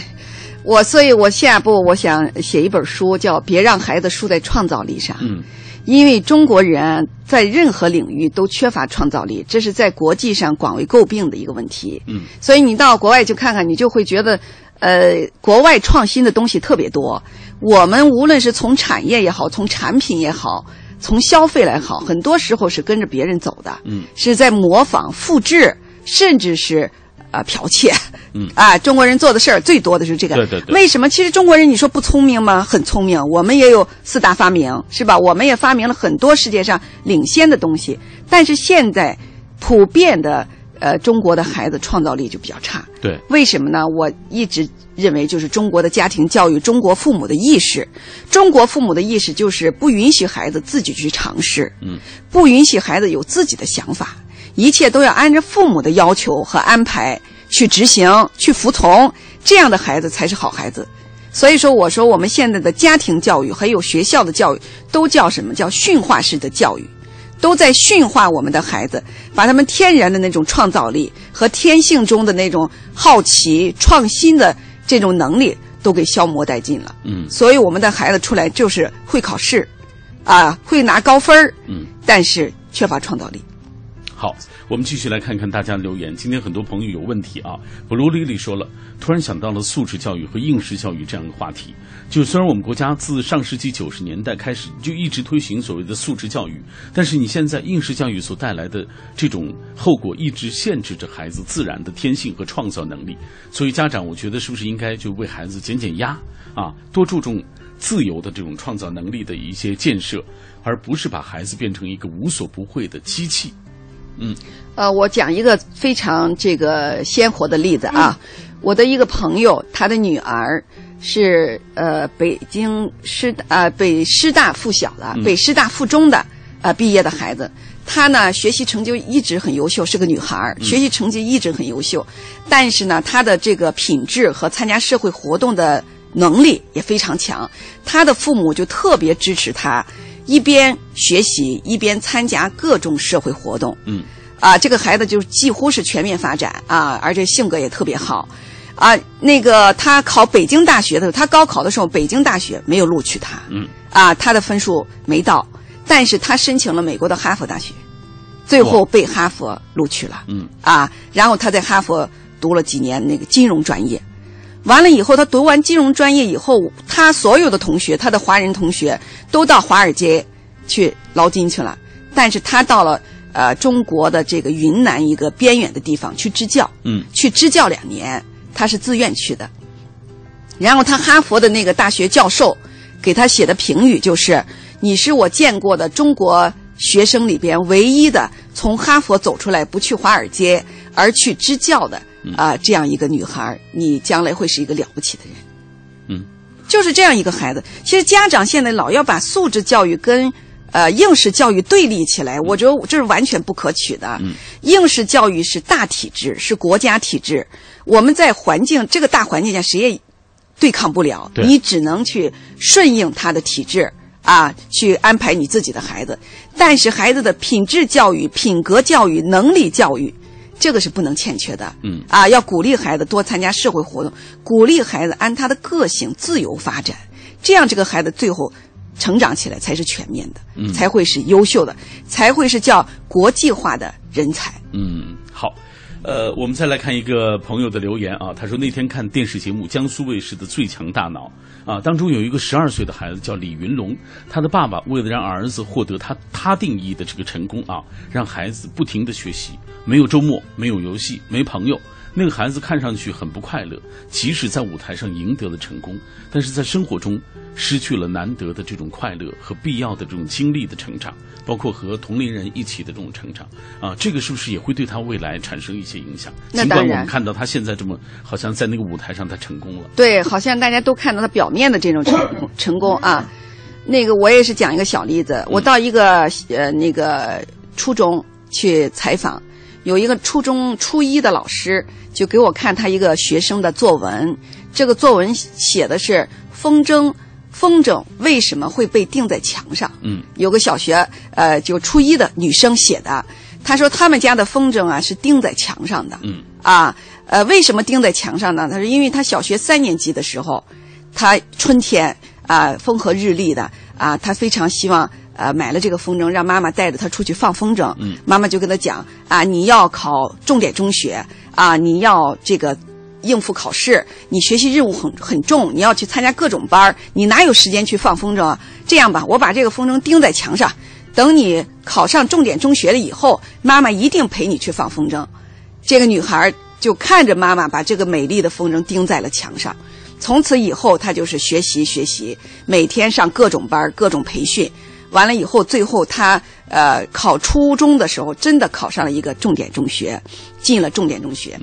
我所以，我下一步我想写一本书，叫《别让孩子输在创造力上》。嗯因为中国人在任何领域都缺乏创造力，这是在国际上广为诟病的一个问题。嗯所以你到国外去看看，你就会觉得，呃，国外创新的东西特别多。我们无论是从产业也好，从产品也好，从消费来好，很多时候是跟着别人走的，嗯是在模仿、复制，甚至是呃剽窃。嗯 啊，中国人做的事儿最多的是这个。对对对为什么？其实中国人你说不聪明吗？很聪明，我们也有四大发明，是吧？我们也发明了很多世界上领先的东西，但是现在普遍的呃中国的孩子创造力就比较差。对，为什么呢？我一直认为就是中国的家庭教育，中国父母的意识，中国父母的意识就是不允许孩子自己去尝试，嗯，不允许孩子有自己的想法，一切都要按照父母的要求和安排去执行、去服从，这样的孩子才是好孩子。所以说，我说我们现在的家庭教育还有学校的教育，都叫什么叫驯化式的教育，都在驯化我们的孩子，把他们天然的那种创造力和天性中的那种好奇、创新的这种能力都给消磨殆尽了。嗯所以我们的孩子出来就是会考试，啊，会拿高分儿嗯。但是缺乏创造力。好，我们继续来看看大家留言。今天很多朋友有问题啊。布鲁丽丽说了，突然想到了素质教育和应试教育这样的话题。就虽然我们国家自上世纪九十年代开始就一直推行所谓的素质教育，但是你现在应试教育所带来的这种后果，一直限制着孩子自然的天性和创造能力。所以家长，我觉得是不是应该就为孩子减减压啊，多注重自由的这种创造能力的一些建设，而不是把孩子变成一个无所不会的机器。嗯。呃，我讲一个非常这个鲜活的例子啊，我的一个朋友，他的女儿是呃北京师呃北师大附小的、嗯。北师大附中的呃毕业的孩子，她呢学习成就一直很优秀，是个女孩学习成绩一直很优秀，但是呢，她的这个品质和参加社会活动的能力也非常强，她的父母就特别支持她。一边学习一边参加各种社会活动，嗯，啊，这个孩子就几乎是全面发展啊，而且性格也特别好，啊，那个他考北京大学的时候，他高考的时候，北京大学没有录取他，嗯，啊，他的分数没到，但是他申请了美国的哈佛大学，最后被哈佛录取了，嗯。啊，然后他在哈佛读了几年那个金融专业，完了以后，他读完金融专业以后，他所有的同学，他的华人同学都到华尔街去捞金去了，但是他到了呃中国的这个云南一个边远的地方去支教，嗯。去支教两年，他是自愿去的。然后他哈佛的那个大学教授给他写的评语就是：“你是我见过的中国学生里边唯一的从哈佛走出来不去华尔街而去支教的啊、这样一个女孩儿，你将来会是一个了不起的人。”嗯，就是这样一个孩子。其实家长现在老要把素质教育跟呃应试教育对立起来，我觉得这是完全不可取的。嗯，应试教育是大体制，是国家体制，我们在环境这个大环境下，谁也对抗不了，对你只能去顺应他的体制啊，去安排你自己的孩子。但是孩子的品质教育、品格教育、能力教育。这个是不能欠缺的，嗯。啊，要鼓励孩子多参加社会活动，鼓励孩子按他的个性自由发展，这样这个孩子最后成长起来才是全面的，嗯。才会是优秀的，才会是叫国际化的人才。嗯，好。呃，我们再来看一个朋友的留言啊，他说那天看电视节目江苏卫视的《最强大脑》啊，当中有一个十二岁的孩子叫李云龙，他的爸爸为了让儿子获得他他定义的这个成功啊，让孩子不停的学习，没有周末，没有游戏，没朋友。那个孩子看上去很不快乐，即使在舞台上赢得了成功，但是在生活中失去了难得的这种快乐和必要的这种经历的成长，包括和同龄人一起的这种成长啊，这个是不是也会对他未来产生一些影响？尽管那当然我们看到他现在这么好像在那个舞台上他成功了，对，好像大家都看到他表面的这种成功成功啊。那个我也是讲一个小例子，我到一个呃那个初中去采访，有一个初中初一的老师就给我看他一个学生的作文，这个作文写的是风筝，风筝为什么会被钉在墙上？嗯有个小学呃就初一的女生写的，她说他们家的风筝啊是钉在墙上的。嗯啊，呃，为什么钉在墙上呢？她说，因为她小学三年级的时候，她春天啊、风和日丽的啊，她非常希望呃买了这个风筝，让妈妈带着他出去放风筝。嗯妈妈就跟他讲啊，你要考重点中学啊，你要这个应付考试，你学习任务很很重，你要去参加各种班儿你哪有时间去放风筝啊？这样吧，我把这个风筝钉在墙上，等你考上重点中学了以后，妈妈一定陪你去放风筝。这个女孩就看着妈妈把这个美丽的风筝钉在了墙上。从此以后，她就是学习学习，每天上各种班儿、各种培训。完了以后，最后他呃考初中的时候，真的考上了一个重点中学，进了重点中学。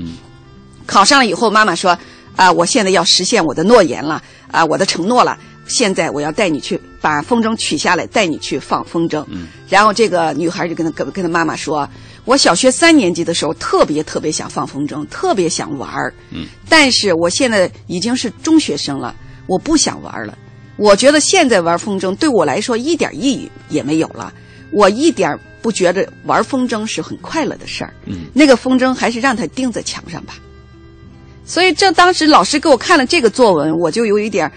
考上了以后，妈妈说：“啊、我现在要实现我的诺言了，啊、我的承诺了。现在我要带你去把风筝取下来，带你去放风筝。然后这个女孩就跟她跟跟她妈妈说：“我小学三年级的时候特别特别想放风筝，特别想玩儿。嗯但是我现在已经是中学生了，我不想玩了。我觉得现在玩风筝对我来说一点意义也没有了，我一点不觉得玩风筝是很快乐的事儿。嗯，那个风筝还是让它钉在墙上吧。所以这当时老师给我看了这个作文，我就有一点，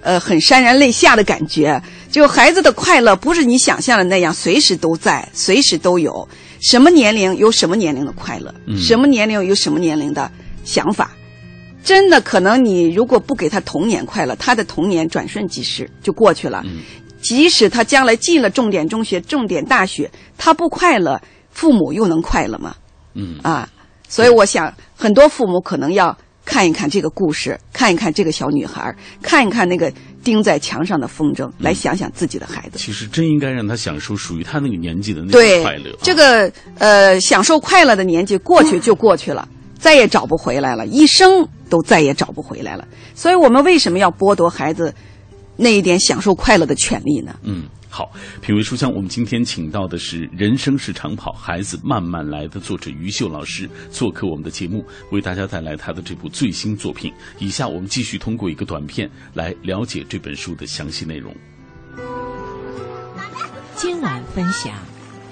呃，很潸然泪下的感觉。就孩子的快乐不是你想象的那样，随时都在，随时都有。什么年龄有什么年龄的快乐，嗯什么年龄有什么年龄的想法。真的可能你如果不给他童年快乐，他的童年转瞬即逝就过去了。嗯即使他将来进了重点中学、重点大学，他不快乐，父母又能快乐吗？嗯啊，所以我想，很多父母可能要看一看这个故事，看一看这个小女孩，看一看那个钉在墙上的风筝，来想想自己的孩子。其实真应该让他享受属于他那个年纪的那种快乐。啊这个呃，享受快乐的年纪过去就过去了，再也找不回来了，一生都再也找不回来了。所以我们为什么要剥夺孩子那一点享受快乐的权利呢？嗯，好，品味书香，我们今天请到的是《人生是长跑，孩子慢慢来》的作者于秀老师做客我们的节目，为大家带来他的这部最新作品。以下我们继续通过一个短片来了解这本书的详细内容。今晚分享：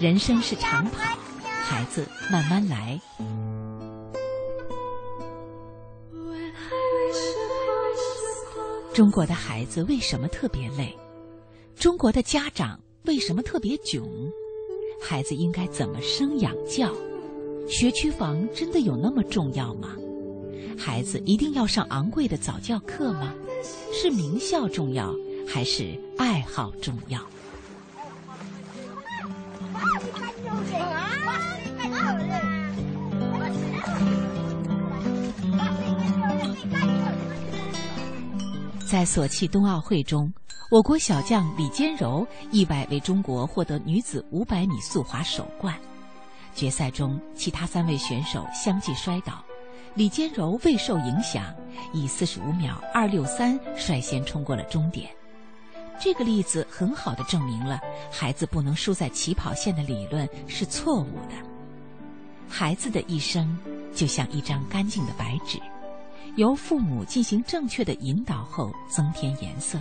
人生是长跑，孩子慢慢来。中国的孩子为什么特别累？中国的家长为什么特别囧？孩子应该怎么生养教？学区房真的有那么重要吗？孩子一定要上昂贵的早教课吗？是名校重要还是爱好重要？在索契冬奥会中，我国小将李坚柔意外为中国获得女子500米速滑首冠。决赛中，其他三位选手相继摔倒，李坚柔未受影响，以45秒263率先冲过了终点。这个例子很好的证明了孩子不能输在起跑线的理论是错误的。孩子的一生就像一张干净的白纸。由父母进行正确的引导后，增添颜色。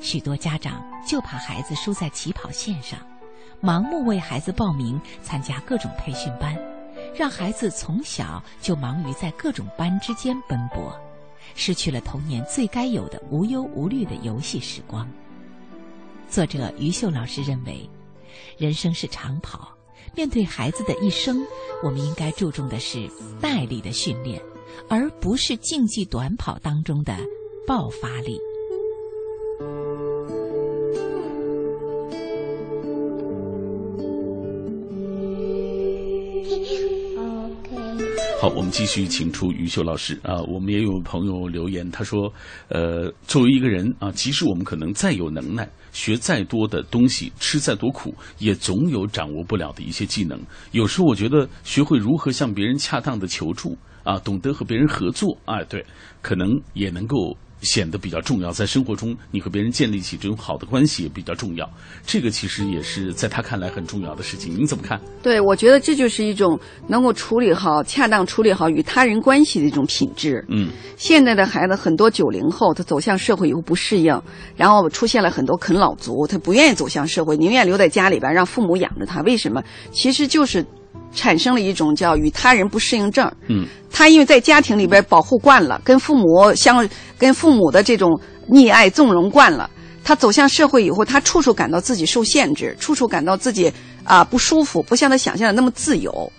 许多家长就怕孩子输在起跑线上，盲目为孩子报名参加各种培训班，让孩子从小就忙于在各种班之间奔波，失去了童年最该有的无忧无虑的游戏时光。作者于秀老师认为，人生是长跑，面对孩子的一生，我们应该注重的是耐力的训练。而不是竞技短跑当中的爆发力。好，我们继续请出于秀老师啊。我们也有朋友留言，他说：“呃，作为一个人啊，即使我们可能再有能耐，学再多的东西，吃再多苦，也总有掌握不了的一些技能。有时候我觉得，学会如何向别人恰当的求助。”啊，懂得和别人合作，哎，对，可能也能够显得比较重要。在生活中，你和别人建立起这种好的关系也比较重要。这个其实也是在他看来很重要的事情。您怎么看？对，我觉得这就是一种能够处理好、恰当处理好与他人关系的一种品质。嗯，现在的孩子很多九零后，他走向社会以后不适应，然后出现了很多啃老族，他不愿意走向社会，宁愿留在家里边让父母养着他。为什么？其实就是。产生了一种叫与他人不适应症。嗯，他因为在家庭里边保护惯了，跟父母相跟父母的这种溺爱纵容惯了，他走向社会以后，他处处感到自己受限制，处处感到自己啊不舒服，不像他想象的那么自由。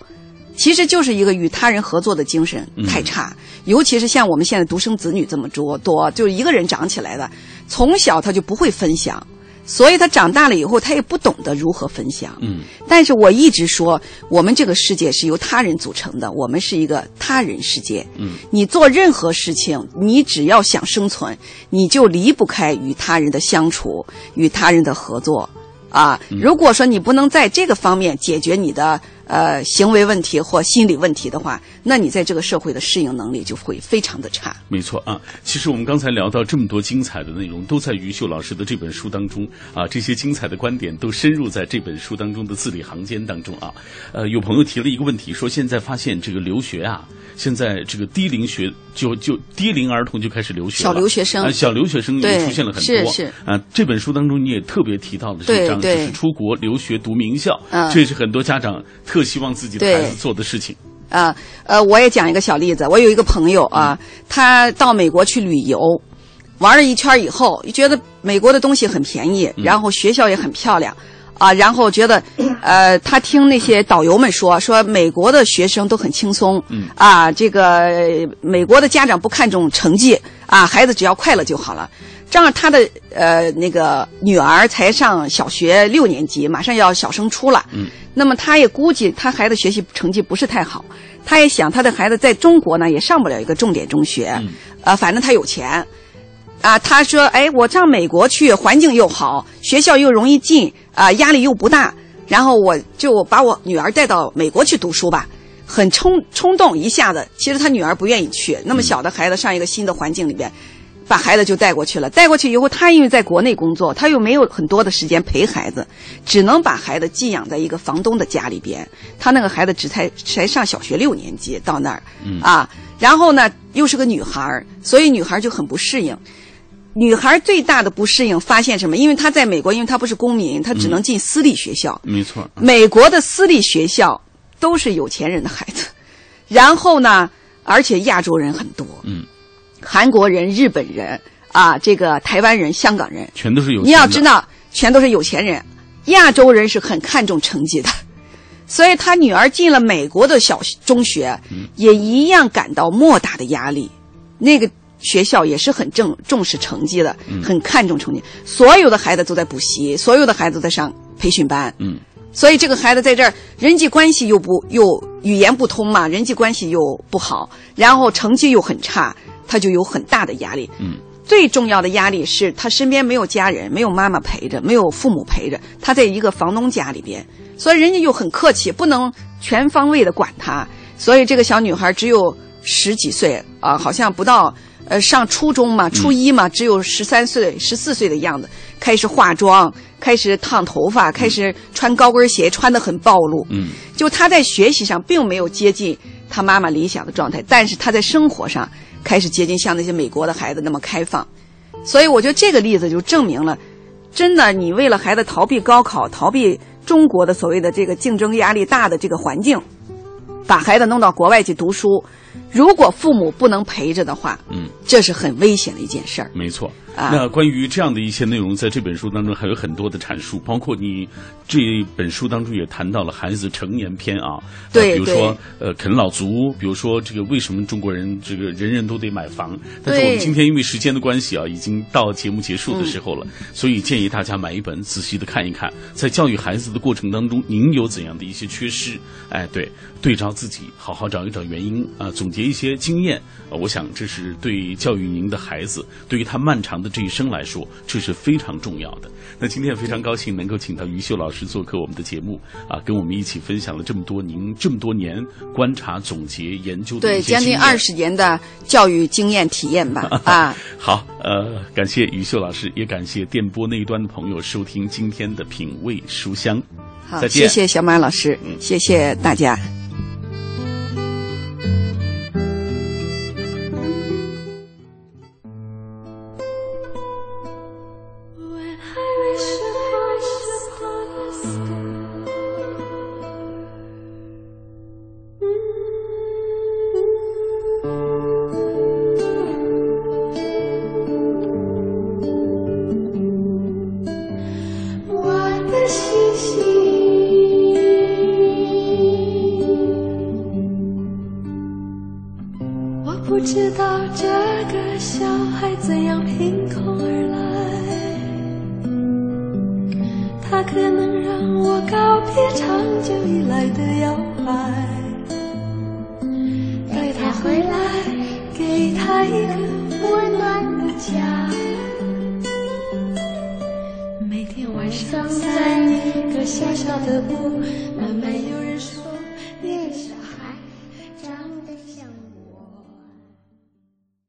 其实就是一个与他人合作的精神太差，嗯、尤其是像我们现在独生子女这么多多，就是一个人长起来的，从小他就不会分享。所以他长大了以后，他也不懂得如何分享。嗯，但是我一直说，我们这个世界是由他人组成的，我们是一个他人世界。嗯，你做任何事情，你只要想生存，你就离不开与他人的相处，与他人的合作。啊，如果说你不能在这个方面解决你的呃行为问题或心理问题的话，那你在这个社会的适应能力就会非常的差。没错啊，其实我们刚才聊到这么多精彩的内容，都在于秀老师的这本书当中啊。这些精彩的观点都深入在这本书当中的字里行间当中啊。呃，有朋友提了一个问题，说现在发现这个留学啊，现在这个低龄学就就低龄儿童就开始留学了，小留学生啊，小留学生也出现了很多。是是啊，这本书当中你也特别提到了这张，就是出国留学读名校，嗯、这是很多家长特希望自己的孩子做的事情。啊，呃，我也讲一个小例子。我有一个朋友啊，他到美国去旅游，玩了一圈以后，觉得美国的东西很便宜，然后学校也很漂亮，啊，然后觉得，呃，他听那些导游们说，说美国的学生都很轻松，啊，这个美国的家长不看重成绩，啊，孩子只要快乐就好了。正好他的呃那个女儿才上小学六年级，马上要小升初了。嗯，那么他也估计他孩子学习成绩不是太好，他也想他的孩子在中国呢也上不了一个重点中学，嗯、呃，反正他有钱，啊，他说，哎，我上美国去，环境又好，学校又容易进，啊，压力又不大，然后我就把我女儿带到美国去读书吧。很冲冲动，一下子，其实他女儿不愿意去，那么小的孩子上一个新的环境里边。把孩子就带过去了，带过去以后，他因为在国内工作，他又没有很多的时间陪孩子，只能把孩子寄养在一个房东的家里边。他那个孩子只才才上小学六年级，到那儿，嗯、啊，然后呢又是个女孩，所以女孩就很不适应。女孩最大的不适应发现什么？因为她在美国，因为她不是公民，她只能进私立学校。没错，美国的私立学校都是有钱人的孩子，然后呢，而且亚洲人很多。嗯。韩国人、日本人啊，这个台湾人、香港人，全都是有钱。你要知道，全都是有钱人。亚洲人是很看重成绩的，所以他女儿进了美国的小中学，嗯、也一样感到莫大的压力。那个学校也是很重重视成绩的，嗯、很看重成绩。所有的孩子都在补习，所有的孩子都在上培训班。嗯，所以这个孩子在这儿人际关系又不又语言不通嘛，人际关系又不好，然后成绩又很差。他就有很大的压力，嗯，最重要的压力是他身边没有家人，没有妈妈陪着，没有父母陪着，他在一个房东家里边，所以人家又很客气，不能全方位的管他，所以这个小女孩只有十几岁啊，好像不到呃上初中嘛，初一嘛，只有十三岁、十四岁的样子，开始化妆，开始烫头发，开始穿高跟鞋，穿得很暴露，嗯，就她在学习上并没有接近她妈妈理想的状态，但是她在生活上。开始接近像那些美国的孩子那么开放，所以我觉得这个例子就证明了，真的你为了孩子逃避高考、逃避中国的所谓的这个竞争压力大的这个环境，把孩子弄到国外去读书，如果父母不能陪着的话，嗯，这是很危险的一件事儿。没错。啊、那关于这样的一些内容，在这本书当中还有很多的阐述，包括你这本书当中也谈到了孩子成年篇啊，对、呃，比如说呃啃老族，比如说这个为什么中国人这个人人都得买房？但是我们今天因为时间的关系啊，已经到节目结束的时候了，嗯、所以建议大家买一本，仔细的看一看，在教育孩子的过程当中，您有怎样的一些缺失？哎，对，对照自己，好好找一找原因啊、呃，总结一些经验。呃，我想这是对教育您的孩子，对于他漫长的这一生来说。这是非常重要的。那今天非常高兴能够请到于秀老师做客我们的节目啊，跟我们一起分享了这么多您这么多年观察、总结、研究的对将近二十年的教育经验体验吧 啊。好，呃，感谢于秀老师，也感谢电波那一端的朋友收听今天的品味书香。好，再见，谢谢小马老师，嗯、谢谢大家。